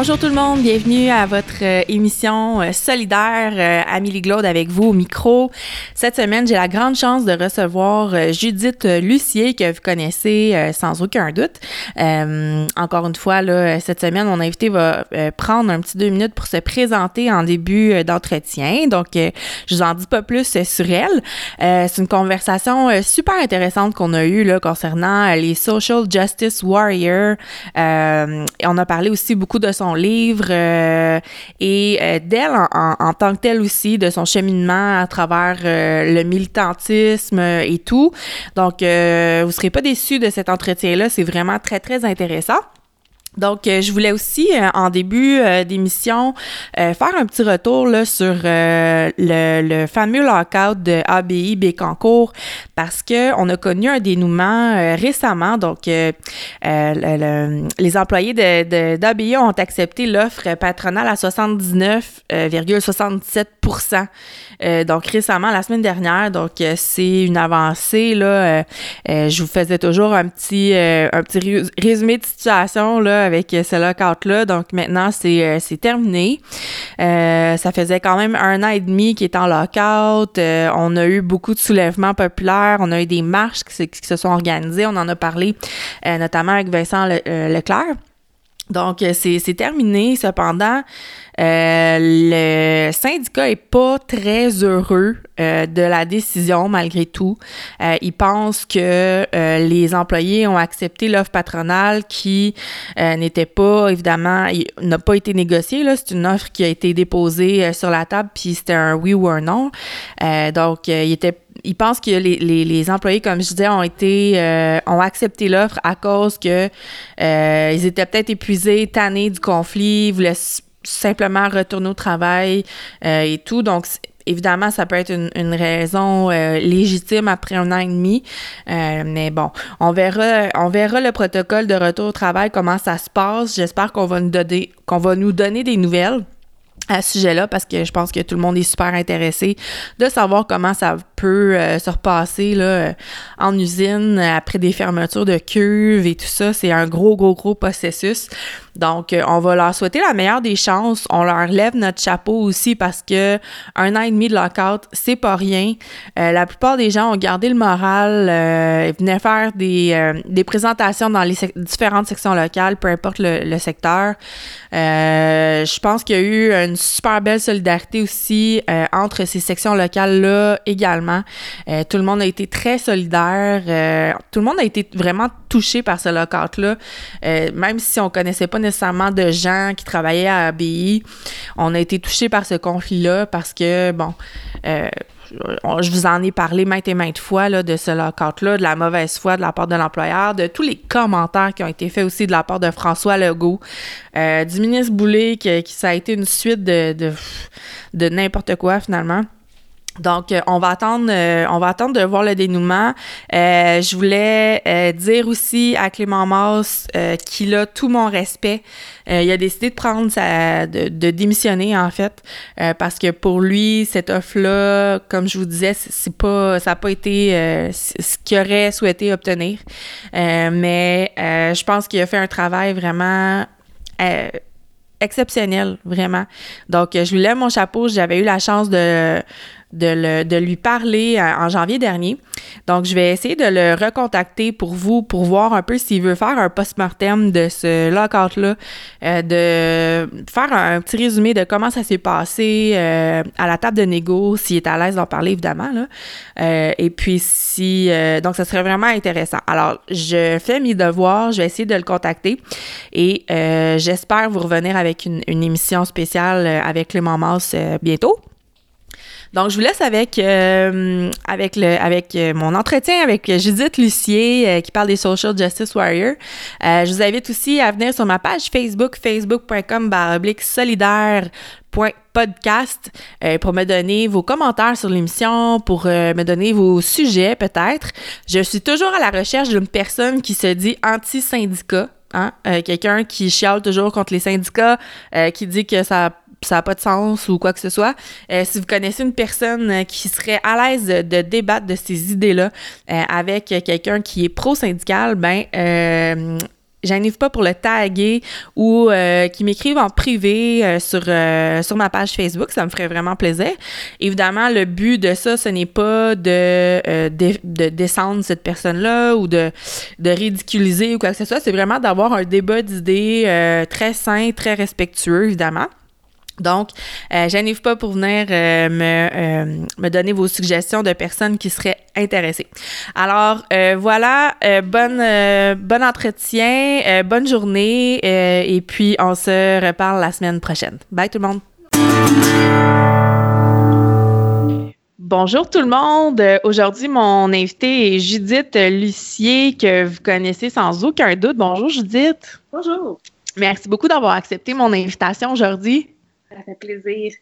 Bonjour tout le monde, bienvenue à votre euh, émission euh, solidaire euh, Amélie Glaude avec vous au micro. Cette semaine, j'ai la grande chance de recevoir euh, Judith Lucier que vous connaissez sans aucun doute. Encore une fois, là, cette semaine, mon invité va prendre un petit deux minutes pour se présenter en début d'entretien. Donc, je vous en dis pas plus sur elle. C'est une conversation super intéressante qu'on a eue là, concernant les Social Justice Warriors. Et on a parlé aussi beaucoup de son livre euh, et euh, d'elle en, tant que telle aussi, de son cheminement à travers euh, le militantisme et tout. Donc, vous serez pas déçus de cet entretien-là. C'est vraiment très, très intéressant. Donc, euh, je voulais aussi, euh, en début euh, d'émission, euh, faire un petit retour là, sur euh, le, le fameux lockout de ABI Bécancourt parce que on a connu un dénouement euh, récemment. Donc, le- le- les employés de, de- d'ABI ont accepté l'offre patronale à 79,77 euh, donc récemment, la semaine dernière. Donc, euh, c'est une avancée. Là, euh, je vous faisais toujours un petit, un petit rés- résumé de situation là, avec ce lockout-là. Donc, maintenant, c'est, c'est terminé. Ça faisait quand même un an et demi qu'il est en lockout. On a eu beaucoup de soulèvements populaires. On a eu des marches qui, se- qui sont organisées. On en a parlé notamment avec Vincent Le- Leclerc. Donc, euh, c'est terminé. Cependant, euh, le syndicat est pas très heureux euh, de la décision malgré tout. Il pense que les employés ont accepté l'offre patronale qui n'était pas, évidemment, n'a pas été négociée. C'est une offre qui a été déposée sur la table, puis c'était un oui ou un non. Donc, il était il pense que les, les, employés, comme je disais, ont été euh, ont accepté l'offre à cause que euh, ils étaient peut-être épuisés, tannés du conflit, ils voulaient simplement retourner au travail euh, et tout. Donc, évidemment, ça peut être une, une raison euh, légitime après un an et demi. Euh, mais bon, on verra, on verra le protocole de retour au travail, comment ça se passe. J'espère qu'on va nous donner, qu'on va nous donner des nouvelles à ce sujet-là parce que je pense que tout le monde est super intéressé de savoir comment ça peut euh, se repasser là, euh, en usine après des fermetures de cuves et tout ça. C'est un gros, gros, gros processus. Donc, euh, on va leur souhaiter la meilleure des chances. On leur lève notre chapeau aussi parce que un an et demi de lockout, c'est pas rien. Euh, la plupart des gens ont gardé le moral, euh, venaient faire des, présentations dans les différentes sections locales, peu importe le, le secteur. Je pense qu'il y a eu une super belle solidarité aussi entre ces sections locales-là également. Tout le monde a été très solidaire. tout le monde a été vraiment touché par ce lockout-là. Même si on connaissait pas nécessairement de gens qui travaillaient à ABI, on a été touché par ce conflit-là parce que, bon, euh, je vous en ai parlé maintes et maintes fois là, de ce lockout-là, de la mauvaise foi de la part de l'employeur, de tous les commentaires qui ont été faits aussi de la part de François Legault, euh, du ministre Boulay, qui ça a été une suite de n'importe quoi finalement. Donc, euh, on va attendre, euh, on va attendre de voir le dénouement. Euh, je voulais euh, dire aussi à Clément Masse euh, qu'il a tout mon respect. Il a décidé de prendre sa, de, de démissionner en fait, parce que pour lui, cette offre-là, comme je vous disais, c'est pas, ça n'a pas été ce qu'il aurait souhaité obtenir. Mais je pense qu'il a fait un travail vraiment. exceptionnel, vraiment. Donc, je lui lève mon chapeau. J'avais eu la chance de, de, le- de lui parler euh, en janvier dernier. Donc, je vais essayer de le recontacter pour vous, pour voir un peu s'il veut faire un post-mortem de ce lockout-là, euh, de faire un petit résumé de comment ça s'est passé euh, à la table de négo, s'il est à l'aise d'en parler, évidemment. Là. Et puis, si... donc, ça serait vraiment intéressant. Alors, je fais mes devoirs, je vais essayer de le contacter et j'espère vous revenir avec une, une émission spéciale avec Clément Masse bientôt. Donc, je vous laisse avec, euh, avec, le, avec euh, mon entretien avec Judith Lucier euh, qui parle des Social Justice Warriors. Euh, je vous invite aussi à venir sur ma page Facebook, facebook.com solidaire podcast euh, pour me donner vos commentaires sur l'émission, pour euh, me donner vos sujets peut-être. Je suis toujours à la recherche d'une personne qui se dit anti-syndicat, hein? Euh, quelqu'un qui chiale toujours contre les syndicats, euh, qui dit que ça ça n'a pas de sens ou quoi que ce soit. Euh, si vous connaissez une personne euh, qui serait à l'aise de, débattre de ces idées-là euh, avec quelqu'un qui est pro-syndical, ben euh, j'arrive pas pour le taguer ou euh, qui m'écrivent en privé euh, sur, euh, sur ma page Facebook. Ça me ferait vraiment plaisir. Évidemment, le but de ça, ce n'est pas de, de, de, descendre cette personne-là ou de, de ridiculiser ou quoi que ce soit. C'est vraiment d'avoir un débat d'idées très sain, très respectueux, évidemment. Donc, euh, j'arrive pas pour venir euh, me, euh, me, donner vos suggestions de personnes qui seraient intéressées. Alors, euh, voilà, bonne, bon entretien, bonne journée, et puis on se reparle la semaine prochaine. Bye tout le monde! Bonjour tout le monde. Aujourd'hui, mon invité est Judith Lucier, que vous connaissez sans aucun doute. Bonjour Judith. Bonjour. Merci beaucoup d'avoir accepté mon invitation aujourd'hui. Ça fait plaisir.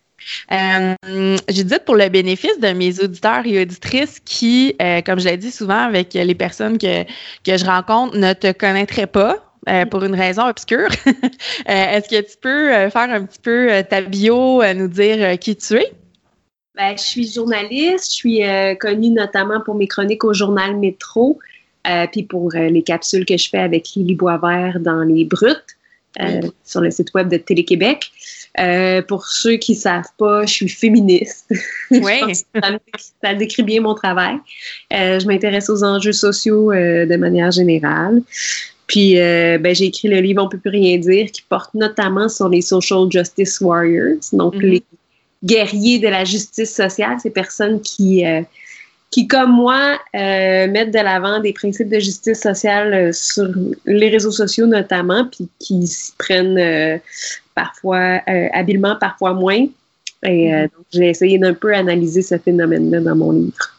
Euh, Judith, pour le bénéfice de mes auditeurs et auditrices qui, euh, comme je l'ai dit souvent avec les personnes que, que je rencontre, ne te connaîtraient pas, euh, pour une raison obscure. Est-ce que tu peux faire un petit peu ta bio, nous dire qui tu es? Ben, je suis journaliste, je suis connue notamment pour mes chroniques au journal Métro, puis pour les capsules que je fais avec Lily Boisvert dans Les Brutes, sur le site web de Télé-Québec. Euh, pour ceux qui savent pas, je suis féministe. Oui. ça, décrit bien mon travail. Euh, je m'intéresse aux enjeux sociaux euh, de manière générale. Puis, ben, j'ai écrit le livre On peut plus rien dire, qui porte notamment sur les social justice warriors, donc mm-hmm. les guerriers de la justice sociale, ces personnes qui qui, comme moi, mettent de l'avant des principes de justice sociale sur les réseaux sociaux notamment, puis qui s'y prennent parfois euh, habilement, parfois moins. Et euh, mm-hmm. j'ai essayé d'un peu analyser ce phénomène-là dans mon livre.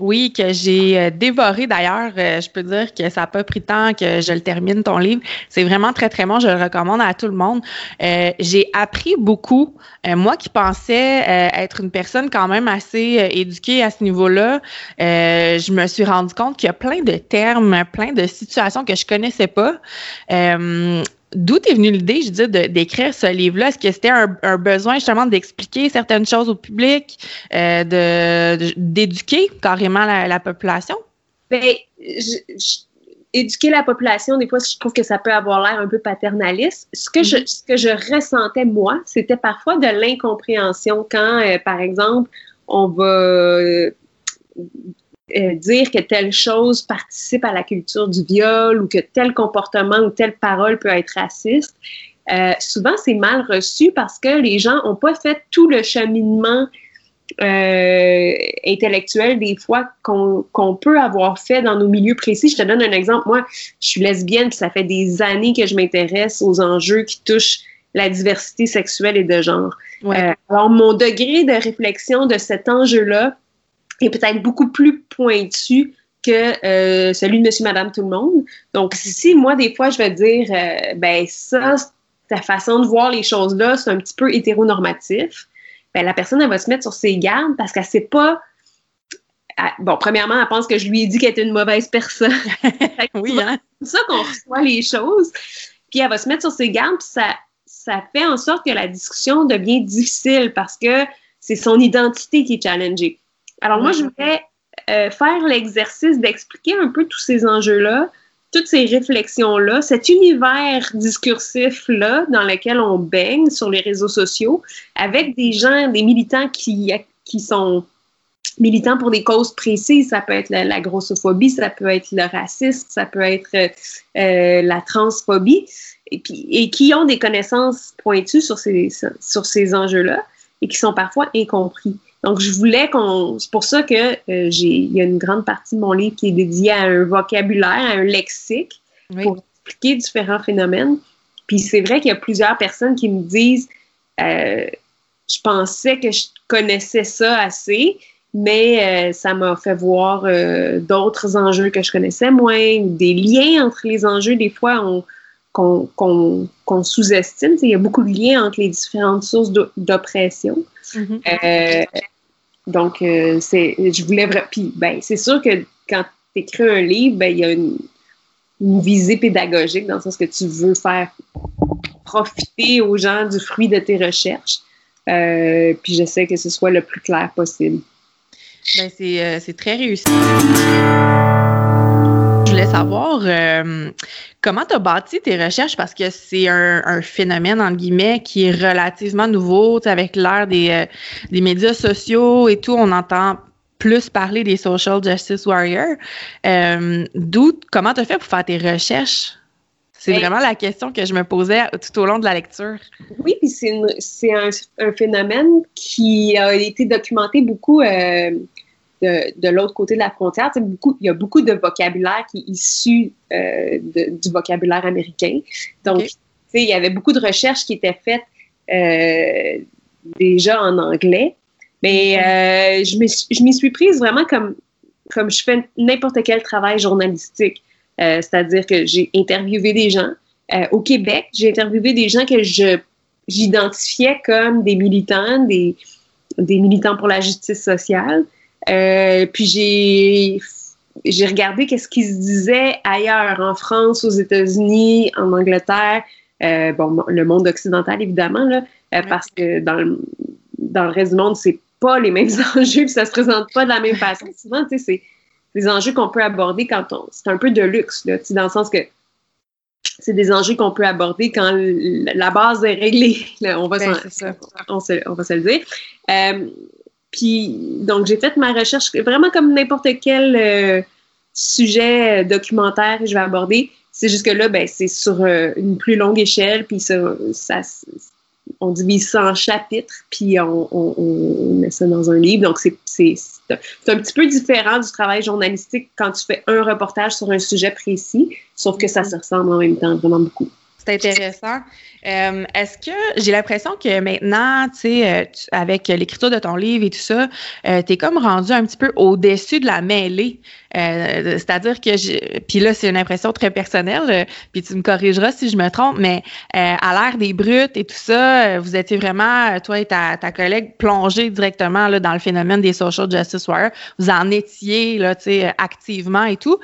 Oui, que j'ai euh, dévoré d'ailleurs. je peux dire que ça n'a pas pris tant que je le termine, ton livre. C'est vraiment très, très bon. Je le recommande à tout le monde. j'ai appris beaucoup. moi qui pensais être une personne quand même assez éduquée à ce niveau-là, je me suis rendu compte qu'il y a plein de termes, plein de situations que je connaissais pas. D'où est venue l'idée, je dis, d'écrire ce livre-là? Est-ce que c'était un, besoin justement d'expliquer certaines choses au public, euh, d'éduquer carrément la, population? Bien, éduquer la population, des fois, je trouve que ça peut avoir l'air un peu paternaliste. Ce que, je, mm-hmm. ce que je ressentais, moi, c'était parfois de l'incompréhension quand, euh, par exemple, on va euh, dire que telle chose participe à la culture du viol ou que tel comportement ou telle parole peut être raciste, euh, souvent c'est mal reçu parce que les gens n'ont pas fait tout le cheminement euh, intellectuel des fois qu'on peut avoir fait dans nos milieux précis. Je te donne un exemple. Moi, je suis lesbienne, puis ça fait des années que je m'intéresse aux enjeux qui touchent la diversité sexuelle et de genre. alors, mon degré de réflexion de cet enjeu-là est peut-être beaucoup plus pointu que euh, celui de monsieur, madame, tout le monde. Donc, si moi, des fois, je vais dire, euh, ben ça, ta façon de voir les choses-là, c'est un petit peu hétéronormatif, ben la personne, elle va se mettre sur ses gardes parce qu'elle sait pas... bon, premièrement, elle pense que je lui ai dit qu'elle était une mauvaise personne. oui, hein? C'est ça qu'on reçoit les choses. Puis elle va se mettre sur ses gardes, puis ça, ça fait en sorte que la discussion devient difficile parce que c'est son identité qui est challengée. Alors moi, je voulais euh, faire l'exercice d'expliquer un peu tous ces enjeux-là, toutes ces réflexions-là, cet univers discursif-là dans lequel on baigne sur les réseaux sociaux, avec des gens, des militants qui, qui sont militants pour des causes précises. Ça peut être la, grossophobie, ça peut être le racisme, ça peut être euh, la transphobie, et, puis, et qui ont des connaissances pointues sur ces, sur ces enjeux-là et qui sont parfois incompris. Donc, je voulais qu'on. C'est pour ça que euh, j'ai. Il y a une grande partie de mon livre qui est dédiée à un vocabulaire, à un lexique pour expliquer différents phénomènes. Puis c'est vrai qu'il y a plusieurs personnes qui me disent euh, je pensais que je connaissais ça assez, mais euh, ça m'a fait voir d'autres enjeux que je connaissais moins, des liens entre les enjeux. Des fois, qu'on sous-estime. Il y a beaucoup de liens entre les différentes sources d'oppression. Mm-hmm. Donc, euh, c'est, je voulais Puis, ben, c'est sûr que quand tu écris un livre, ben, il y a une, visée pédagogique dans le sens que tu veux faire profiter aux gens du fruit de tes recherches. Euh, puis, j'essaie que ce soit le plus clair possible. Ben, c'est, euh, c'est très réussi voulais savoir euh, comment tu as bâti tes recherches? Parce que c'est un, phénomène, entre guillemets, qui est relativement nouveau. Avec l'ère des, euh, des médias sociaux et tout, on entend plus parler des social justice warriors. Euh, d'où, comment tu as fait pour faire tes recherches? C'est ben, vraiment la question que je me posais tout au long de la lecture. Oui, puis c'est un, un, phénomène qui a été documenté beaucoup euh, de, l'autre côté de la frontière. Beaucoup, il y a beaucoup de vocabulaire qui est issu euh, du vocabulaire américain. Donc, il y avait beaucoup de recherches qui étaient faites déjà en anglais. Mais euh, je m'y suis prise vraiment comme, comme je fais n'importe quel travail journalistique. Euh, c'est-à-dire que j'ai interviewé des gens. Euh, au Québec, j'ai interviewé des gens que je j'identifiais comme des militants, des, des militants pour la justice sociale. Puis j'ai j'ai regardé qu'est-ce qui se disait ailleurs, en France, aux États-Unis, en Angleterre, bon, le monde occidental évidemment là, parce que dans le, dans le reste du monde, c'est pas les mêmes enjeux, puis ça se présente pas de la même façon. Souvent, tu sais, c'est des enjeux qu'on peut aborder quand on. C'est un peu de luxe, là, dans le sens que c'est des enjeux qu'on peut aborder quand la base est réglée. on, va ben, on, se, on, va se le dire. Euh, puis, donc, j'ai fait ma recherche vraiment comme n'importe quel euh, sujet documentaire que je vais aborder. C'est juste que là, ben, c'est sur euh, une plus longue échelle, puis ça, ça, on divise ça en chapitres, puis on, met ça dans un livre. Donc, c'est un petit peu différent du travail journalistique quand tu fais un reportage sur un sujet précis, sauf que ça se ressemble en même temps vraiment beaucoup. C'est intéressant. Euh, est-ce que j'ai l'impression que maintenant, tu sais, euh, avec l'écriture de ton livre et tout ça, euh, tu es comme rendu un petit peu au-dessus de la mêlée. C'est-à-dire que, puis là, c'est une impression très personnelle, puis tu me corrigeras si je me trompe, mais à l'ère des brutes et tout ça, vous étiez vraiment, toi et ta, ta collègue, plongés directement là, dans le phénomène des social justice warriors. Vous en étiez, là, activement et tout.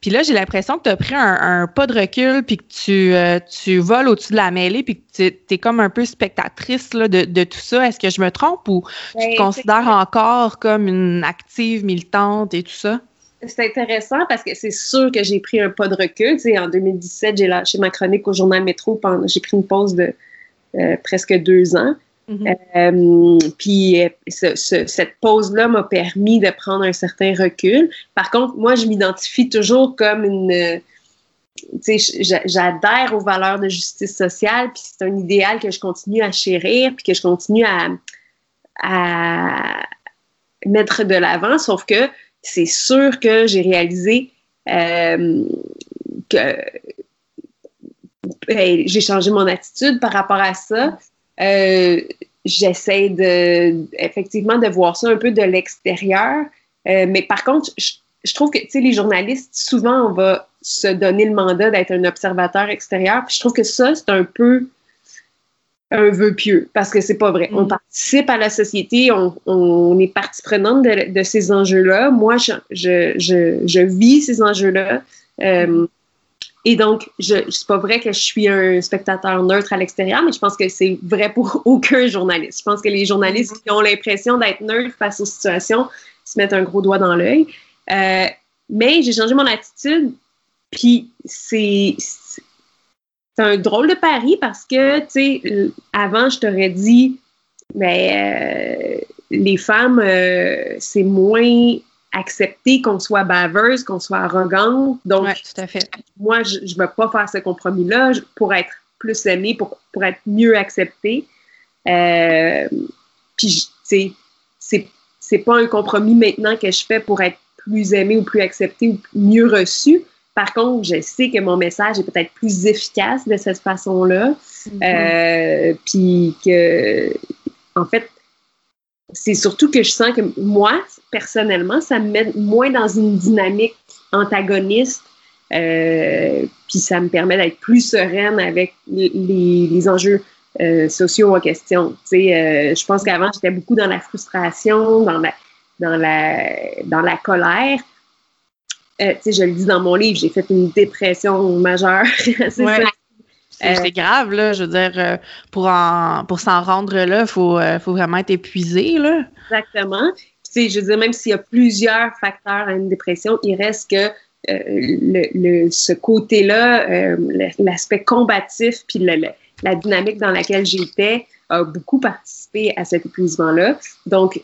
Puis là, j'ai l'impression que tu as pris un, pas de recul, puis que tu, tu voles au-dessus de la mêlée puis que tu es comme un peu spectatrice de, tout ça. Est-ce que je me trompe ou tu te ben, considères encore comme une active militante et tout ça? C'est intéressant parce que c'est sûr que j'ai pris un pas de recul. en 2017, j'ai lâché ma chronique au journal Métro. J'ai pris une pause de euh, presque deux ans. Mm-hmm. Euh, puis euh, cette pause-là m'a permis de prendre un certain recul. Par contre, moi, je m'identifie toujours comme une, j'adhère aux valeurs de justice sociale, puis c'est un idéal que je continue à chérir, puis que je continue à, mettre de l'avant, sauf que c'est sûr que j'ai réalisé euh, que ben, j'ai changé mon attitude par rapport à ça. Euh, j'essaie de effectivement de voir ça un peu de l'extérieur, euh, mais par contre, je, trouve que les journalistes, souvent, on va se donner le mandat d'être un observateur extérieur. Je trouve que ça, c'est un peu un vœu pieux, parce que c'est pas vrai. On mm. participe à la société, on, est partie prenante de, ces enjeux-là. Moi, je, je, je, vis ces enjeux-là. Euh, et donc, je c'est pas vrai que je suis un spectateur neutre à l'extérieur, mais je pense que c'est vrai pour aucun journaliste. Je pense que les journalistes mm. qui ont l'impression d'être neutres face aux situations se mettent un gros doigt dans l'œil. Euh, mais j'ai changé mon attitude puis c'est un drôle de pari parce que, tu sais, avant, je t'aurais dit, mais ben, les femmes, euh, c'est moins accepté qu'on soit baveuse, qu'on soit arrogante. Donc, tout à fait. moi, je ne veux pas faire ce compromis-là pour être plus aimée, pour, pour être mieux acceptée. Euh, puis, tu sais, c'est pas un compromis maintenant que je fais pour être plus aimée ou plus acceptée ou mieux reçue. Par contre, je sais que mon message est peut-être plus efficace de cette façon-là. Mhm. Euh, puis que, en fait, c'est surtout que je sens que moi, personnellement, ça me met moins dans une dynamique antagoniste. Euh, puis ça me permet d'être plus sereine avec les, enjeux euh, sociaux en question. Tu sais, je pense qu'avant, j'étais beaucoup dans la frustration, dans la, dans la, dans la colère. Euh, tu sais, je le dis dans mon livre, j'ai fait une dépression majeure. c'est grave, là. Je veux dire, euh, pour, pour s'en rendre là, il faut, euh, faut vraiment être épuisé, là. Exactement. Tu sais, je veux dire, même s'il y a plusieurs facteurs à une dépression, il reste que le, ce côté-là, l'aspect combatif, puis la dynamique dans laquelle j'étais, a beaucoup participé à cet épuisement-là. Donc,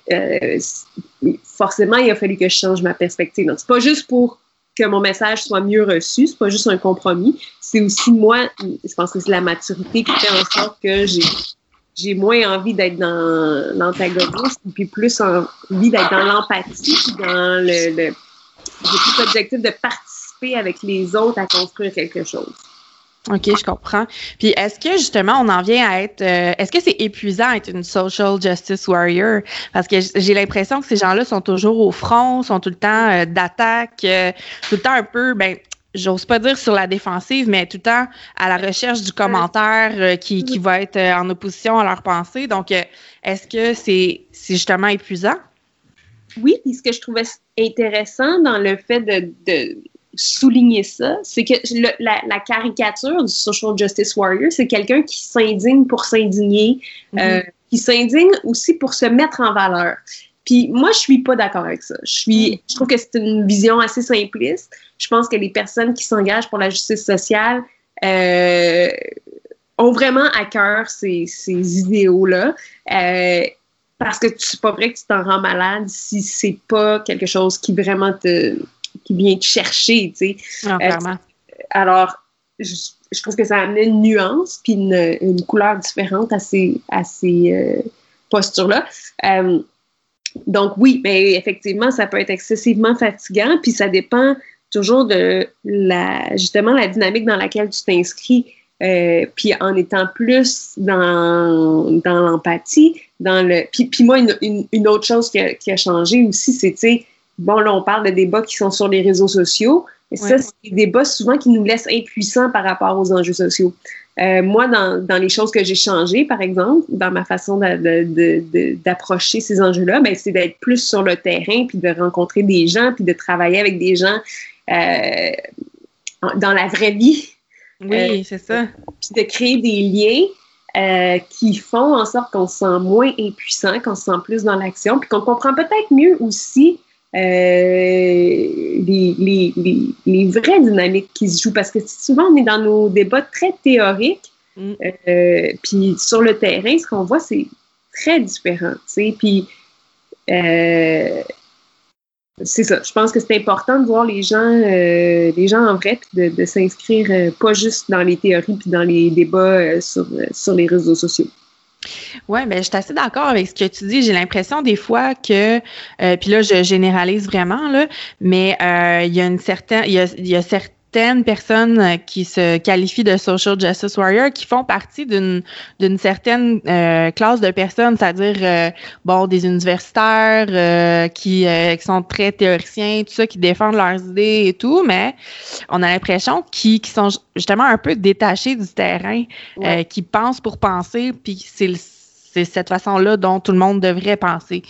forcément, il a fallu que je change ma perspective. Donc, c'est pas juste pour que mon message soit mieux reçu. C'est pas juste un compromis. C'est aussi moi, je pense que c'est la maturité qui fait en sorte que j'ai j'ai moins envie d'être dans l'antagonisme, puis plus envie d'être dans l'empathie, puis dans le, le j'ai plus l'objectif de participer avec les autres à construire quelque chose. OK, je comprends. Puis est-ce que justement on en vient à être euh, est-ce que c'est épuisant être une social justice warrior? Parce que j'ai l'impression que ces gens-là sont toujours au front, sont tout le temps euh, d'attaque, euh, tout le temps un peu ben j'ose pas dire sur la défensive, mais tout le temps à la recherche du commentaire qui, qui va être en opposition à leur pensée. Donc, est-ce que c'est c'est justement épuisant? Oui, puis ce que je trouvais intéressant dans le fait de, de souligner ça, c'est que la, caricature du social justice warrior, c'est quelqu'un qui s'indigne pour s'indigner, mhm. euh, qui s'indigne aussi pour se mettre en valeur. Puis moi, je suis pas d'accord avec ça. Je suis, mhm. je trouve que c'est une vision assez simpliste. Je pense que les personnes qui s'engagent pour la justice sociale euh, ont vraiment à cœur ces, ces idéaux-là. Euh, parce que c'est pas vrai que tu t'en rends malade si c'est pas quelque chose qui vraiment te, qui vient te chercher, tu sais. Ah, euh, alors, je, trouve que ça amené une nuance puis une, une couleur différente à ces, à ces euh, postures-là. Euh, donc oui, mais effectivement, ça peut être excessivement fatigant, puis ça dépend toujours de la justement la dynamique dans laquelle tu t'inscris. puis en étant plus dans, dans l'empathie, dans le. Puis, puis moi, une, une, autre chose qui a, qui a changé aussi, c'est, tu sais, bon, là, on parle de débats qui sont sur les réseaux sociaux. Et ça, c'est des débats souvent qui nous laissent impuissants par rapport aux enjeux sociaux. Euh, moi, dans, dans, les choses que j'ai changées, par exemple, dans ma façon d'approcher ces enjeux-là, ben, c'est d'être plus sur le terrain, puis de rencontrer des gens, puis de travailler avec des gens euh, dans la vraie vie. Oui, euh, c'est ça. Puis de créer des liens euh, qui font en sorte qu'on se sent moins impuissant, qu'on se sent plus dans l'action, puis qu'on comprend peut-être mieux aussi les, les, les, les, vraies dynamiques qui se jouent. Parce que souvent, on est dans nos débats très théoriques. Mm. Euh, puis sur le terrain, ce qu'on voit, c'est très différent. Puis euh, c'est ça. Je pense que c'est important de voir les gens, les gens en vrai, puis de, de s'inscrire pas juste dans les théories puis dans les débats sur, sur les réseaux sociaux. Oui, mais ben, je suis assez d'accord avec ce que tu dis. J'ai l'impression des fois que, euh, puis là, je généralise vraiment, là, mais euh, il y a une certaine, il y a, il y a certaines personnes euh, qui se qualifient de social justice warrior qui font partie d'une d'une certaine euh, classe de personnes, c'est-à-dire euh, bon des universitaires euh, qui, qui, sont très théoriciens, tout ça, qui défendent leurs idées et tout, mais on a l'impression qu'ils sont justement un peu détachés du terrain, qui pensent pour penser, puis c'est le c'est cette façon-là dont tout le monde devrait penser.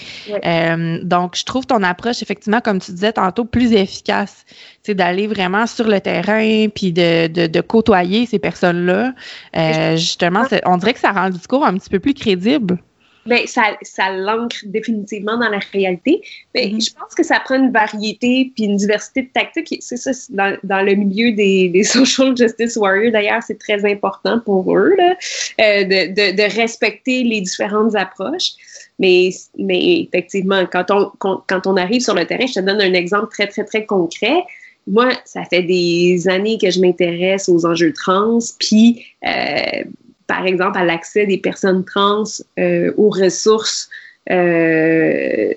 Euh, donc, je trouve ton approche, effectivement, comme tu disais tantôt, plus efficace. C'est d'aller vraiment sur le terrain puis de, de, de côtoyer ces personnes-là. Euh, justement, on dirait que ça rend le discours un petit peu plus crédible ben, ça, ça l'ancre définitivement dans la réalité. Mais mm-hmm. je pense que ça prend une variété puis une diversité de tactiques. C'est ça, dans, dans, le milieu des, des social justice warriors, d'ailleurs, c'est très important pour eux là, euh, de, de, de, respecter les différentes approches. Mais, mais effectivement, quand on, quand on arrive sur le terrain, je te donne un exemple très, très, très concret. Moi, ça fait des années que je m'intéresse aux enjeux trans, puis euh, par exemple, à l'accès des personnes trans euh, aux ressources, euh,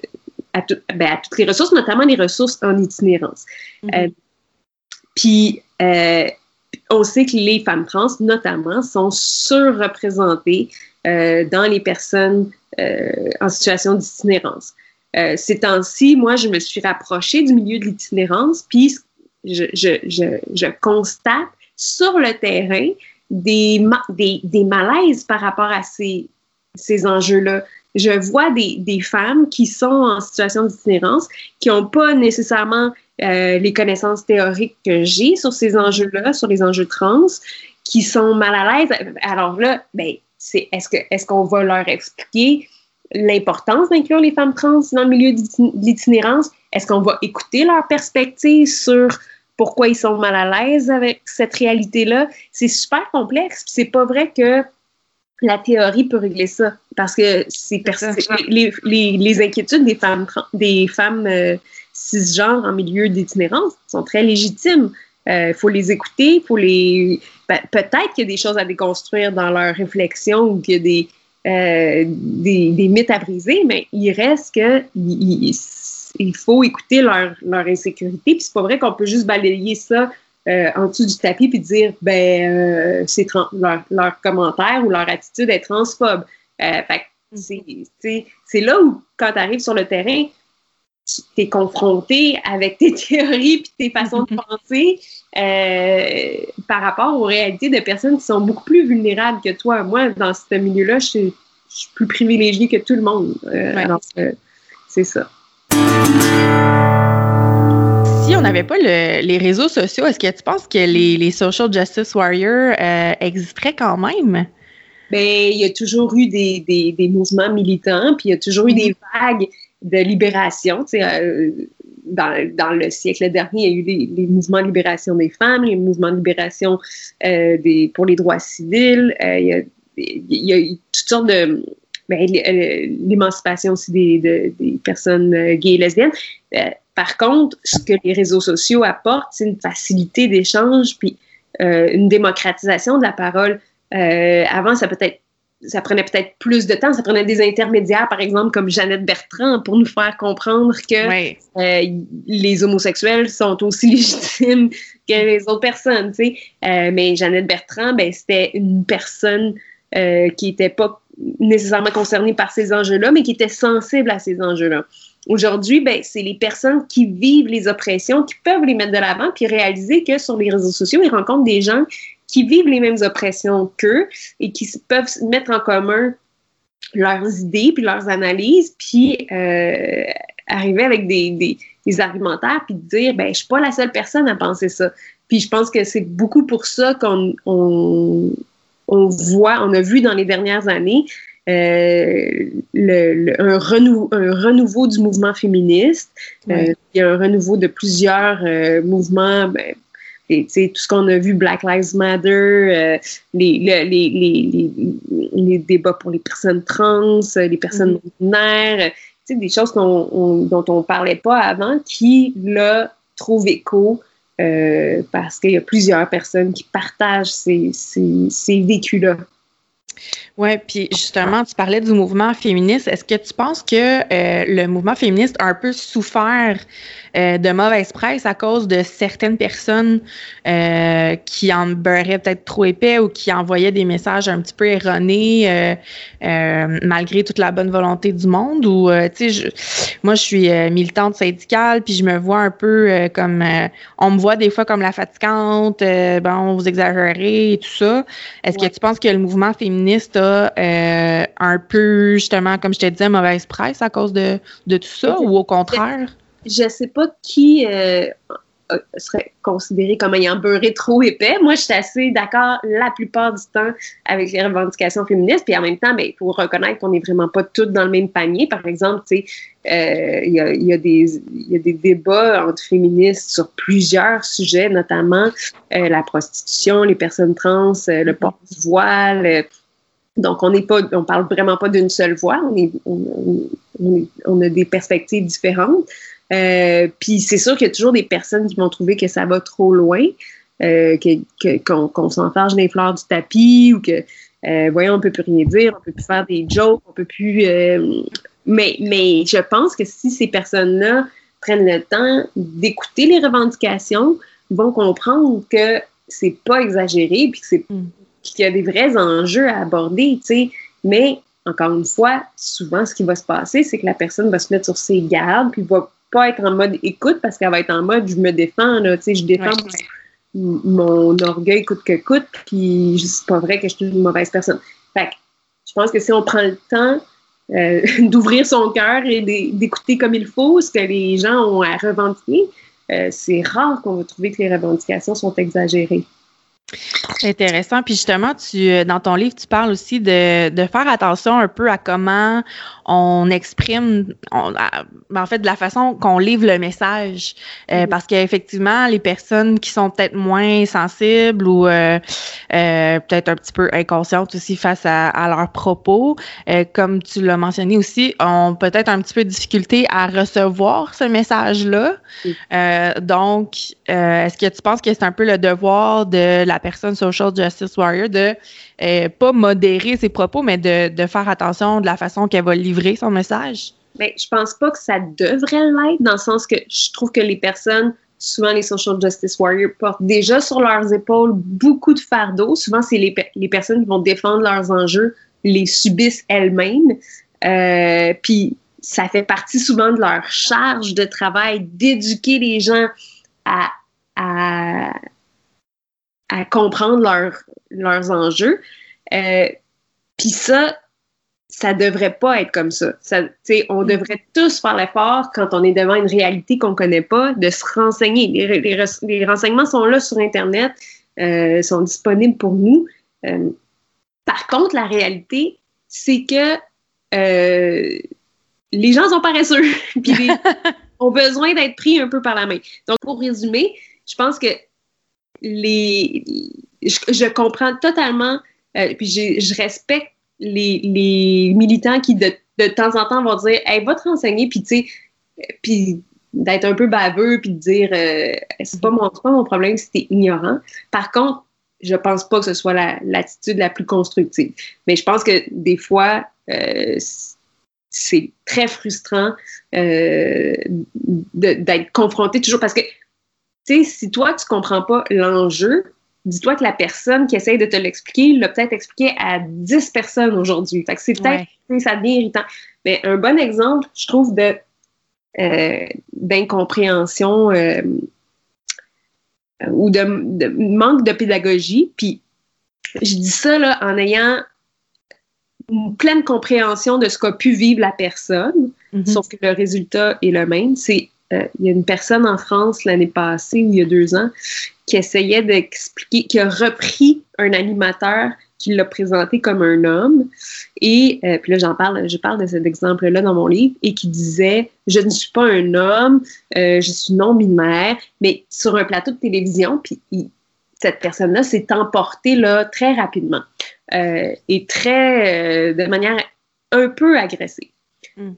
ben, à, toutes les ressources, notamment les ressources en itinérance. Mm-hmm. Euh, puis, on sait que les femmes trans, notamment, sont surreprésentées dans les personnes en situation d'itinérance. ces temps-ci, moi, je me suis rapprochée du milieu de l'itinérance, puis je, je, je, je constate sur le terrain des, des, des malaises par rapport à ces, ces enjeux-là. Je vois des, des, femmes qui sont en situation d'itinérance, qui n'ont pas nécessairement euh, les connaissances théoriques que j'ai sur ces enjeux-là, sur les enjeux trans, qui sont mal à l'aise. Alors là, ben, c'est est-ce que est-ce qu'on va leur expliquer l'importance d'inclure les femmes trans dans le milieu de l'itinérance? Est-ce qu'on va écouter leur perspective sur pourquoi ils sont mal à l'aise avec cette réalité-là. C'est super complexe. C'est pas vrai que la théorie peut régler ça parce que c'est les, les, les, inquiétudes des femmes des femmes euh, cisgenres en milieu d'itinérance sont très légitimes. Il euh, faut les écouter, faut les ben, peut-être qu'il y a des choses à déconstruire dans leur réflexion ou qu'il y a des, euh, des, des, mythes à briser, mais il reste que il, il faut écouter leur, leur insécurité. Puis c'est pas vrai qu'on peut juste balayer ça euh, en dessous du tapis puis dire ben euh, c'est leur, leur, commentaire ou leur attitude est transphobe. Euh, fait c'est là où quand tu arrives sur le terrain, tu es confronté avec tes théories puis tes façons de penser euh, par rapport aux réalités de personnes qui sont beaucoup plus vulnérables que toi. Moi, dans ce milieu-là, je suis, plus privilégiée que tout le monde. Euh, c'est ça si on n'avait pas les réseaux sociaux, est-ce que tu penses que les, social justice warriors euh, existeraient quand même? Bien, il y a toujours eu des, mouvements militants, puis il y a toujours eu des mm-hmm. vagues de libération. Euh, dans, le siècle dernier, il y a eu des, mouvements de libération des femmes, les mouvements de libération euh, des, pour les droits civils. il, y a, eu toutes sortes de ben, l'émancipation aussi des, personnes gays et lesbiennes. Par contre, ce que les réseaux sociaux apportent, c'est une facilité d'échange puis euh, une démocratisation de la parole. Euh, avant, ça peut-être ça prenait peut-être plus de temps. Ça prenait des intermédiaires, par exemple, comme Jeannette Bertrand, pour nous faire comprendre que euh, les homosexuels sont aussi légitimes que les autres personnes. Tu sais. mais Jeannette Bertrand, ben, c'était une personne qui n'était pas nécessairement concernée par ces enjeux-là, mais qui était sensible à ces enjeux-là. Aujourd'hui, ben, c'est les personnes qui vivent les oppressions qui peuvent les mettre de l'avant puis réaliser que sur les réseaux sociaux, ils rencontrent des gens qui vivent les mêmes oppressions qu'eux et qui peuvent mettre en commun leurs idées puis leurs analyses puis euh, arriver avec des, des, argumentaires puis dire ben je suis pas la seule personne à penser ça puis je pense que c'est beaucoup pour ça qu'on on, on voit on a vu dans les dernières années euh, le, un, renou un, renouveau du mouvement féministe. Euh, il y a un renouveau de plusieurs euh, mouvements. Ben, et, tout ce qu'on a vu, Black Lives Matter, les, les, les, les, débats pour les personnes trans, les personnes mm -hmm. des choses dont on parlait pas avant, qui, là, trouvent écho parce qu'il y a plusieurs personnes qui partagent ces, ces, ces vécus-là. Oui, puis justement, tu parlais du mouvement féministe. Est-ce que tu penses que euh, le mouvement féministe a un peu souffert euh, de mauvaise presse à cause de certaines personnes euh, qui en beurraient peut-être trop épais ou qui envoyaient des messages un petit peu erronés malgré toute la bonne volonté du monde? Ou, tu sais, moi, je suis militante syndicale, puis je me vois un peu comme... on me voit des fois comme la fatigante, bon, vous exagérez et tout ça. Est-ce que tu penses que le mouvement féministe a euh, un peu, justement, comme je te disais, mauvaise presse à cause de, de tout ça, ou au contraire? Je ne sais pas qui euh, serait considéré comme ayant beurré trop épais. Moi, je suis assez d'accord la plupart du temps avec les revendications féministes, puis en même temps, il ben, faut reconnaître qu'on n'est vraiment pas toutes dans le même panier. Par exemple, tu sais, euh, il y, a, y, a des, y a des débats entre féministes sur plusieurs sujets, notamment la prostitution, les personnes trans, le port du voile, donc, on n'est pas, on parle vraiment pas d'une seule voix. On, a des perspectives différentes. Euh, puis c'est sûr qu'il y a toujours des personnes qui vont trouver que ça va trop loin, euh, qu'on, s'enfarge des fleurs du tapis ou que, euh, voyons, on peut plus rien dire, on peut plus faire des jokes, on peut plus. mais, mais je pense que si ces personnes-là prennent le temps d'écouter les revendications, vont comprendre que c'est pas exagéré puis que c'est mm qu'il y a des vrais enjeux à aborder, tu sais. Mais, encore une fois, souvent, ce qui va se passer, c'est que la personne va se mettre sur ses gardes, puis va pas être en mode écoute parce qu'elle va être en mode je me défends, là, tu sais, je défends mon, orgueil coûte que coûte, puis c'est pas vrai que je suis une mauvaise personne. Fait que, je pense que si on prend le temps euh, d'ouvrir son cœur et d'écouter comme il faut ce que les gens ont à revendiquer, euh, c'est rare qu'on va trouver que les revendications sont exagérées. Intéressant. Puis justement, tu euh, dans ton livre, tu parles aussi de, de faire attention un peu à comment on exprime, ben, en fait, de la façon qu'on livre le message. Euh, mm-hmm. Parce qu'effectivement, les personnes qui sont peut-être moins sensibles ou euh, peut-être un petit peu inconscientes aussi face à, à leurs propos, comme tu l'as mentionné aussi, ont peut-être un petit peu de difficulté à recevoir ce message-là. Mm. donc, est-ce que tu penses que c'est un peu le devoir de la personne social justice warrior de euh, pas modérer ses propos, mais de, de, faire attention de la façon qu'elle va livrer son message? Mais je pense pas que ça devrait l'être, dans le sens que je trouve que les personnes, souvent les social justice warriors, portent déjà sur leurs épaules beaucoup de fardeaux. Souvent, c'est les, les personnes qui vont défendre leurs enjeux les subissent elles-mêmes. Euh, puis ça fait partie souvent de leur charge de travail d'éduquer les gens à, à, à comprendre leur, leurs enjeux. Euh, Puis ça, ça devrait pas être comme ça. ça on mm. devrait tous faire l'effort quand on est devant une réalité qu'on connaît pas, de se renseigner. Les, les, les renseignements sont là sur Internet, euh, sont disponibles pour nous. Euh, par contre, la réalité, c'est que euh, les gens sont paresseux, puis ont besoin d'être pris un peu par la main. Donc, pour résumer, je pense que les, je, comprends totalement, puis je respecte les, militants qui, de, de, temps en temps, vont dire Hey, va te renseigner, puis tu sais, puis d'être un peu baveux, puis de dire euh, C'est pas, mon, pas mon problème si t'es ignorant. Par contre, je pense pas que ce soit l'attitude la, plus constructive. Mais je pense que des fois, euh, c'est très frustrant euh, d'être confronté toujours parce que tu sais, si toi, tu comprends pas l'enjeu, dis-toi que la personne qui essaye de te l'expliquer l'a peut-être expliqué à 10 personnes aujourd'hui. Fait que c'est peut-être, ça devient irritant. Mais un bon exemple, je trouve, de euh, d'incompréhension euh, ou de, manque de pédagogie. Puis, je dis ça là, en ayant une pleine compréhension de ce qu'a pu vivre la personne, mm-hmm. sauf que le résultat est le même. C'est euh, il y a une personne en France l'année passée il y a deux ans qui essayait d'expliquer, qui a repris un animateur qui l'a présenté comme un homme. Et euh, puis là, j'en parle, je parle de cet exemple-là dans mon livre, et qui disait Je ne suis pas un homme, euh, je suis non-binaire, mais sur un plateau de télévision, puis cette personne-là s'est emportée là, très rapidement et très de manière un peu agressive. Mm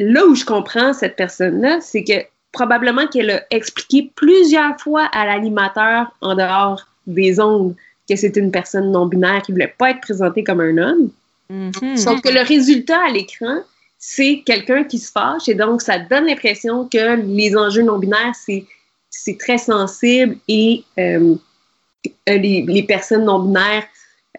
là où je comprends cette personne-là, c'est que probablement qu'elle a expliqué plusieurs fois à l'animateur en dehors des ondes que c'était une personne non-binaire qui voulait pas être présentée comme un homme. Mm-hmm. Sauf que le résultat à l'écran, c'est quelqu'un qui se fâche et donc ça donne l'impression que les enjeux non-binaires, c'est, c'est très sensible et euh, les, les, personnes non-binaires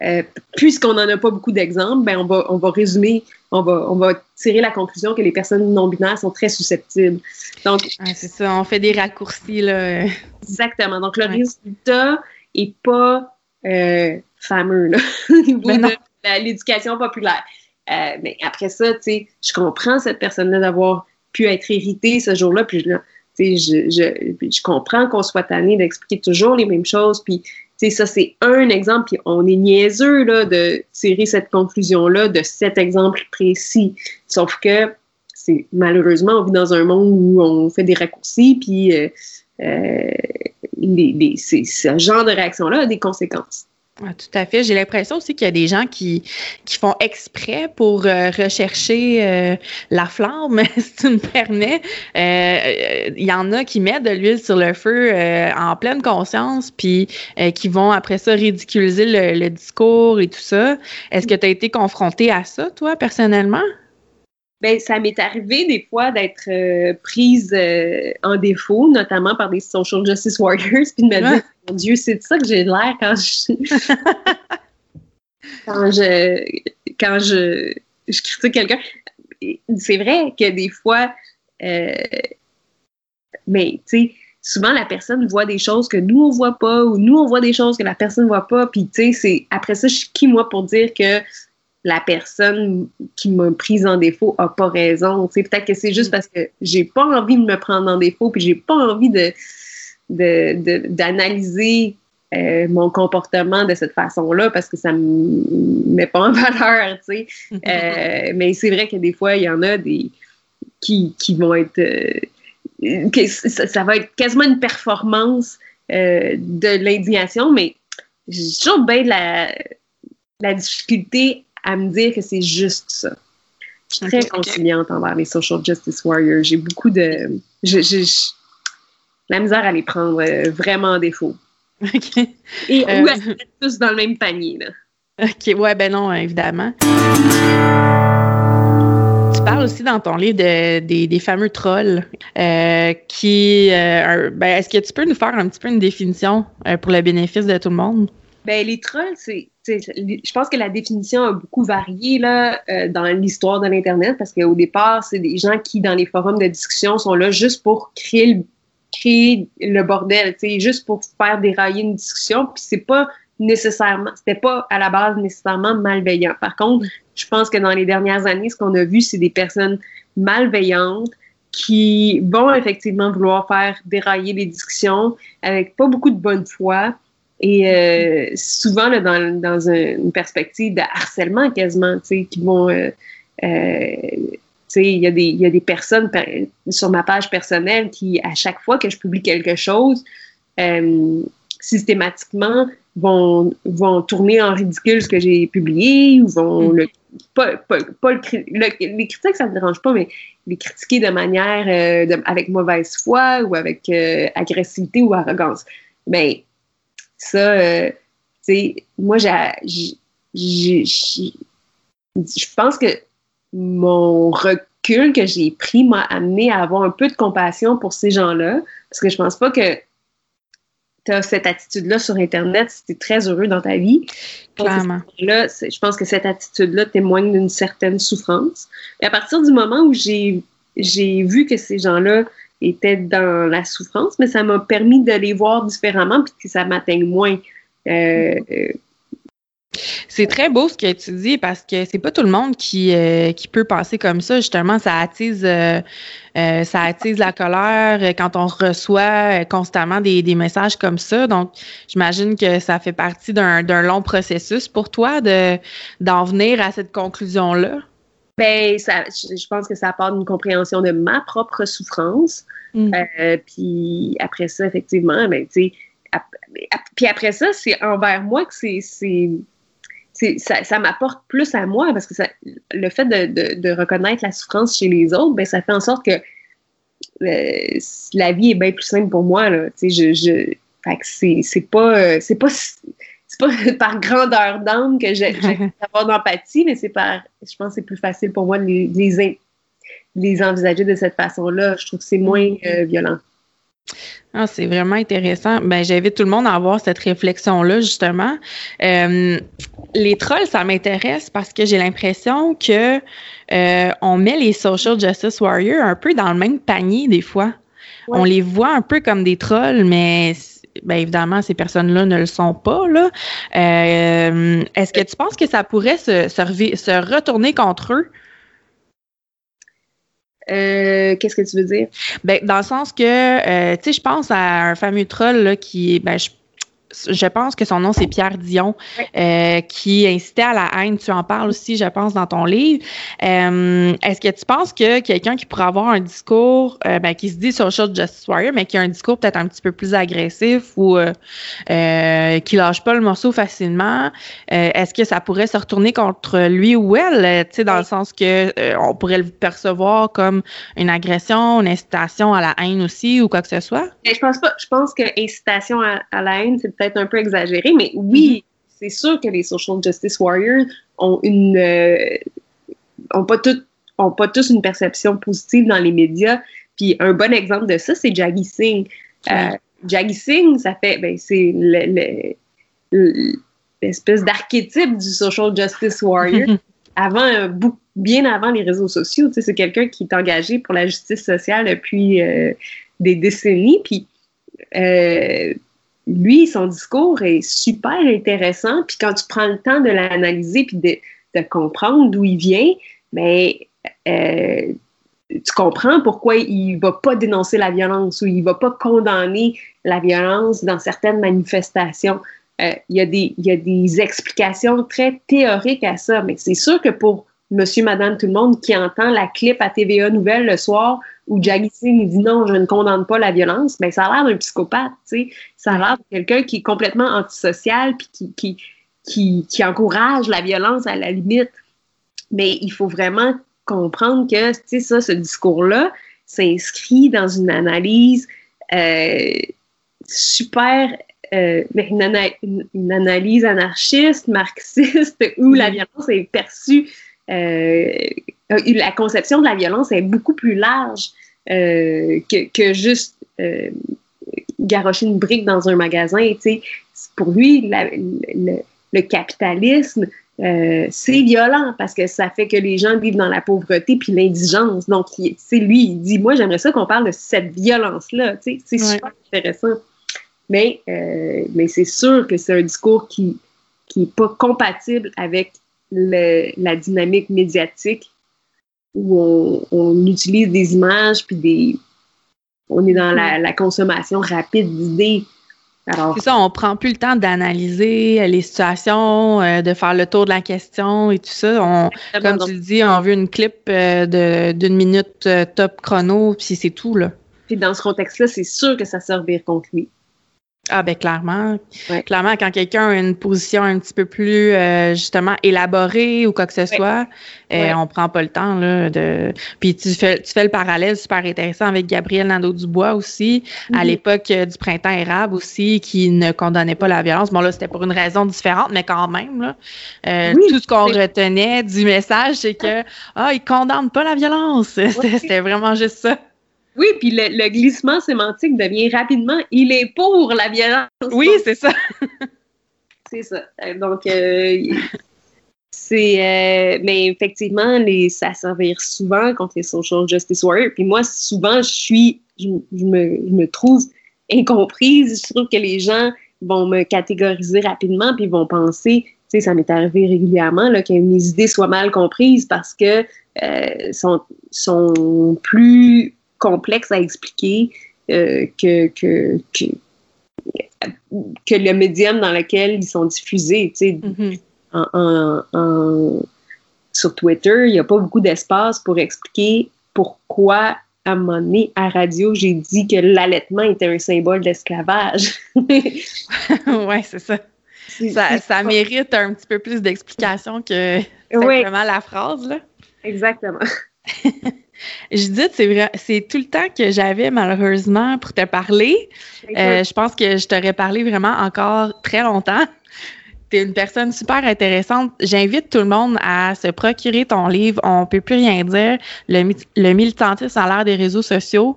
euh, puisqu'on n'en a pas beaucoup d'exemples, ben on va, on va résumer, on va, on va tirer la conclusion que les personnes non-binaires sont très susceptibles. Donc, c'est ça, on fait des raccourcis, là. Exactement. Donc, le résultat est pas euh, fameux, là, au niveau ben de l'éducation populaire. Euh, mais après ça, tu sais, je comprends cette personne-là d'avoir pu être irritée ce jour-là, puis je, je, je, je comprends qu'on soit tanné d'expliquer toujours les mêmes choses, puis ça, c'est un exemple, puis on est niaiseux là, de tirer cette conclusion-là de cet exemple précis. Sauf que c'est malheureusement, on vit dans un monde où on fait des raccourcis, puis euh, euh, les, ce genre de réaction-là a des conséquences. Ah, tout à fait. J'ai l'impression aussi qu'il y a des gens qui, qui font exprès pour euh, rechercher euh, la flamme, si tu me permets. Euh, il y en a qui mettent de l'huile sur le feu en pleine conscience, puis qui vont après ça ridiculiser le, le discours et tout ça. Est-ce que tu as été confronté à ça, toi, personnellement? Ben ça m'est arrivé des fois d'être euh, prise euh, en défaut, notamment par des social justice warriors, puis de me dire mon Dieu, c'est de ça que j'ai l'air quand je quand je quand je, je critique quelqu'un. C'est vrai que des fois, euh, mais tu sais, souvent la personne voit des choses que nous on voit pas, ou nous on voit des choses que la personne voit pas, puis tu sais, c'est après ça, je suis qui moi pour dire que la personne qui m'a prise en défaut a pas raison. Peut-être que c'est juste mm. parce que j'ai pas envie de me prendre en défaut, puis j'ai pas envie de d'analyser euh, mon comportement de cette façon-là parce que ça me met pas en valeur, tu sais. Euh, mais c'est vrai que des fois, il y en a des qui, qui vont être... que ça, va être quasiment une performance de l'indignation, mais j'ai toujours bien de la, la difficulté à me dire que c'est juste ça. Je suis très conciliante envers les social justice warriors. J'ai beaucoup de. J'ai la misère à les prendre euh, vraiment en défaut. OK. Et euh... où elles tous dans le même panier, là. OK, ouais, ben non, évidemment. Tu parles aussi dans ton livre de, des, fameux trolls euh, qui. Euh, ben, Est-ce que tu peux nous faire un petit peu une définition pour le bénéfice de tout le monde? Ben, les trolls, c'est je pense que la définition a beaucoup varié là, euh, dans l'histoire de l'Internet parce qu'au départ, c'est des gens qui, dans les forums de discussion, sont là juste pour créer le, créer le bordel, juste pour faire dérailler une discussion. Puis c'est pas nécessairement, c'était pas à la base nécessairement malveillant. Par contre, je pense que dans les dernières années, ce qu'on a vu, c'est des personnes malveillantes qui vont effectivement vouloir faire dérailler les discussions avec pas beaucoup de bonne foi, et euh, souvent, là, dans, dans une perspective de harcèlement quasiment, tu sais, qui vont... Euh, euh, il y, a des, y a des personnes sur ma page personnelle qui, à chaque fois que je publie quelque chose, systématiquement vont, vont tourner en ridicule ce que j'ai publié ou vont mm. le, pas, pas, pas le, les critiques, ça ne me dérange pas, mais les critiquer de manière avec mauvaise foi ou avec agressivité ou arrogance. Mais ben, ça, euh, tu sais, moi, je pense que mon recul que j'ai pris m'a amené à avoir un peu de compassion pour ces gens-là, parce que je pense pas que tu as cette attitude-là sur Internet si tu es très heureux dans ta vie. Clairement. Là, je pense que cette attitude-là témoigne d'une certaine souffrance. Et à partir du moment où j'ai vu que ces gens-là était dans la souffrance, mais ça m'a permis de les voir différemment puis que ça m'atteigne moins. Euh, c'est très beau ce que tu dis parce que c'est pas tout le monde qui, euh, qui peut penser comme ça. Justement, ça attise, euh, ça attise la colère quand on reçoit constamment des, des messages comme ça. Donc, j'imagine que ça fait partie d'un long processus pour toi de d'en venir à cette conclusion-là. Ben, ça, je pense que ça part d'une compréhension de ma propre souffrance. Mm. Euh, puis après ça, effectivement, ben, tu sais, puis après ça, c'est envers moi que c'est, ça, ça m'apporte plus à moi parce que ça, le fait de, de, reconnaître la souffrance chez les autres, ben, ça fait en sorte que euh, la vie est bien plus simple pour moi. Là. Tu sais, je, je, fait que c'est, c'est pas, c'est pas, c'est pas par grandeur d'âme que j'ai d'avoir d'empathie, mais c'est par, je pense que c'est plus facile pour moi de les, les, envisager de cette façon-là. Je trouve que c'est moins euh, violent. Ah, c'est vraiment intéressant. Ben, j'invite tout le monde à avoir cette réflexion-là, justement. Euh, les trolls, ça m'intéresse parce que j'ai l'impression que euh, on met les social justice warriors un peu dans le même panier des fois. On les voit un peu comme des trolls, mais bien évidemment, ces personnes-là ne le sont pas. Là. Euh, est-ce que tu penses que ça pourrait se, se, retourner contre eux? Euh, qu'est-ce que tu veux dire? Ben, dans le sens que, euh, tu sais, je pense à un fameux troll là, qui, ben, je je pense que son nom c'est Pierre Dion, euh, qui incitait à la haine. Tu en parles aussi, je pense, dans ton livre. Euh, est-ce que tu penses que quelqu'un qui pourrait avoir un discours, euh, ben, qui se dit social justice warrior, mais qui a un discours peut-être un petit peu plus agressif ou qui lâche pas le morceau facilement, est-ce que ça pourrait se retourner contre lui ou elle, tu sais, dans le sens que on pourrait le percevoir comme une agression, une incitation à la haine aussi ou quoi que ce soit? je pense pas. Je pense que incitation à, à la haine, c'est un peu exagéré, mais oui, mm-hmm. c'est sûr que les social justice warriors ont une euh, ont pas toutes ont pas tous une perception positive dans les médias. Puis un bon exemple de ça, c'est Jaggi Singh. Euh, Jaggi Singh, ça fait ben c'est l'espèce d'archétype du social justice warrior. avant, bien avant les réseaux sociaux, c'est quelqu'un qui est engagé pour la justice sociale depuis euh, des décennies. Puis lui, son discours est super intéressant. Puis quand tu prends le temps de l'analyser puis de, comprendre d'où il vient, mais euh, tu comprends pourquoi il va pas dénoncer la violence ou il va pas condamner la violence dans certaines manifestations. Euh, il, y a des, il y a des explications très théoriques à ça, mais c'est sûr que pour monsieur, madame, tout le monde qui entend la clip à TVA Nouvelle le soir où Jaggy Singh dit non, je ne condamne pas la violence, mais ben, ça a l'air d'un psychopathe, tu sais. Ça a l'air de quelqu'un qui est complètement antisocial puis qui, qui, qui, qui encourage la violence à la limite. Mais il faut vraiment comprendre que, tu sais, ça, ce discours-là s'inscrit dans une analyse euh, super, euh, une, une, analyse anarchiste, marxiste, où la violence est perçue, euh, la conception de la violence est beaucoup plus large euh, que, que, juste euh, garocher une brique dans un magasin. Tu sais, pour lui, la, le, le, capitalisme, euh, c'est violent parce que ça fait que les gens vivent dans la pauvreté puis l'indigence. Donc, c'est lui, il dit, moi, j'aimerais ça qu'on parle de cette violence-là. C'est super intéressant. Mais, euh, mais c'est sûr que c'est un discours qui n'est pas compatible avec le, la dynamique médiatique où on, on, utilise des images puis des... On est dans la, la consommation rapide d'idées c'est ça, on prend plus le temps d'analyser euh, les situations, euh, de faire le tour de la question et tout ça. On, comme tu le dis, on veut une clip euh, d'une minute top chrono, puis c'est tout, là. Puis dans ce contexte-là, c'est sûr que ça servir contre lui. Ah ben clairement. Clairement, quand quelqu'un a une position un petit peu plus euh, justement élaborée ou quoi que ce soit, euh, on prend pas le temps là de. Puis tu fais tu fais le parallèle super intéressant avec Gabriel Nadeau-Dubois aussi, à l'époque euh, du printemps érable aussi, qui ne condamnait pas la violence. Bon là, c'était pour une raison différente, mais quand même là. tout ce qu'on retenait du message, c'est que ah, il condamne pas la violence. C'était vraiment juste ça. Oui, puis le, glissement sémantique devient rapidement il est pour la violence. Oui, c'est ça. c'est ça. Euh, donc, euh, c'est. Euh, mais effectivement, les, ça servir souvent contre les social justice warriors. Puis moi, souvent, je suis. Je, me, je me trouve incomprise. Je trouve que les gens vont me catégoriser rapidement, puis vont penser. Tu sais, ça m'est arrivé régulièrement là, que mes idées soient mal comprises parce que euh, sont, sont plus complexe à expliquer euh, que, que, que, que, le médium dans lequel ils sont diffusés. Tu sais, en, en, sur Twitter, il n'y a pas beaucoup d'espace pour expliquer pourquoi à un moment donné, à radio, j'ai dit que l'allaitement était un symbole d'esclavage. oui, c'est ça. Ça, ça mérite un petit peu plus d'explication que simplement la phrase. Là. Exactement. Judith, c'est vrai, c'est tout le temps que j'avais malheureusement pour te parler. Euh, je pense que je t'aurais parlé vraiment encore très longtemps. Tu es une personne super intéressante. J'invite tout le monde à se procurer ton livre. On peut plus rien dire. Le, le militantisme à l'ère des réseaux sociaux.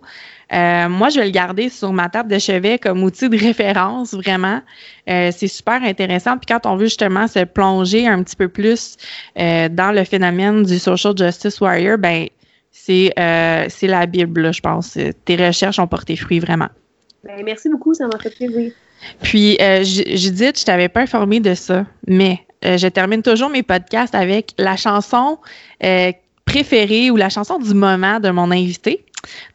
Euh, moi, je vais le garder sur ma table de chevet comme outil de référence, vraiment. Euh, c'est super intéressant. Puis quand on veut justement se plonger un petit peu plus dans le phénomène du social justice warrior, ben euh, c'est la Bible, je pense. Tes recherches ont porté fruit, vraiment. Ben, merci beaucoup, ça m'a fait plaisir. Puis, euh, Judith, je t'avais pas informé de ça, mais euh, je termine toujours mes podcasts avec la chanson préférée ou la chanson du moment de mon invité.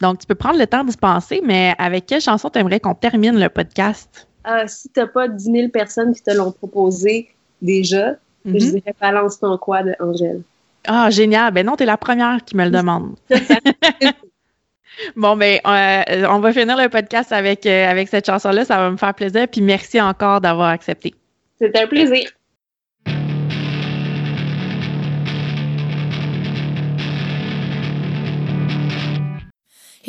Donc, tu peux prendre le temps d'y penser, mais avec quelle chanson tu aimerais qu'on termine le podcast? si tu n'as pas 10 000 personnes qui te l'ont proposé déjà, je mm-hmm. dirais Balance ton quoi de Angèle. Ah, génial. Ben non, tu es la première qui me le demande. bon, ben, euh, on va finir le podcast avec, euh, avec cette chanson-là. Ça va me faire plaisir. Puis merci encore d'avoir accepté. C'était un plaisir.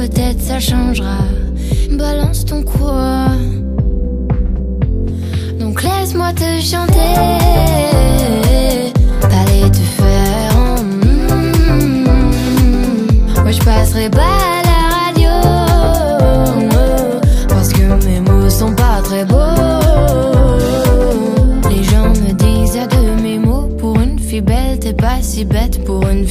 peut-être ça changera. Balance ton quoi. Donc laisse-moi te chanter. Allez te faire. Moi je passe passerai pas à la radio. Parce que mes mots sont pas très beaux. Les gens me disent à de mes mots. Pour une fille belle, t'es pas si bête.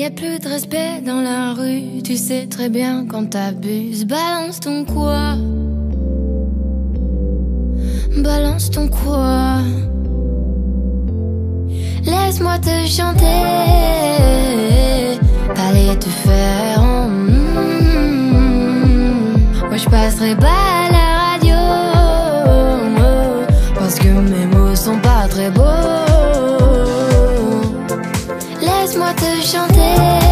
Y a plus de respect dans la rue, tu sais très bien quand t'abuses. Balance ton quoi? Balance ton quoi? Laisse-moi te chanter, aller te faire. mm, Moi je passerai pas chanter.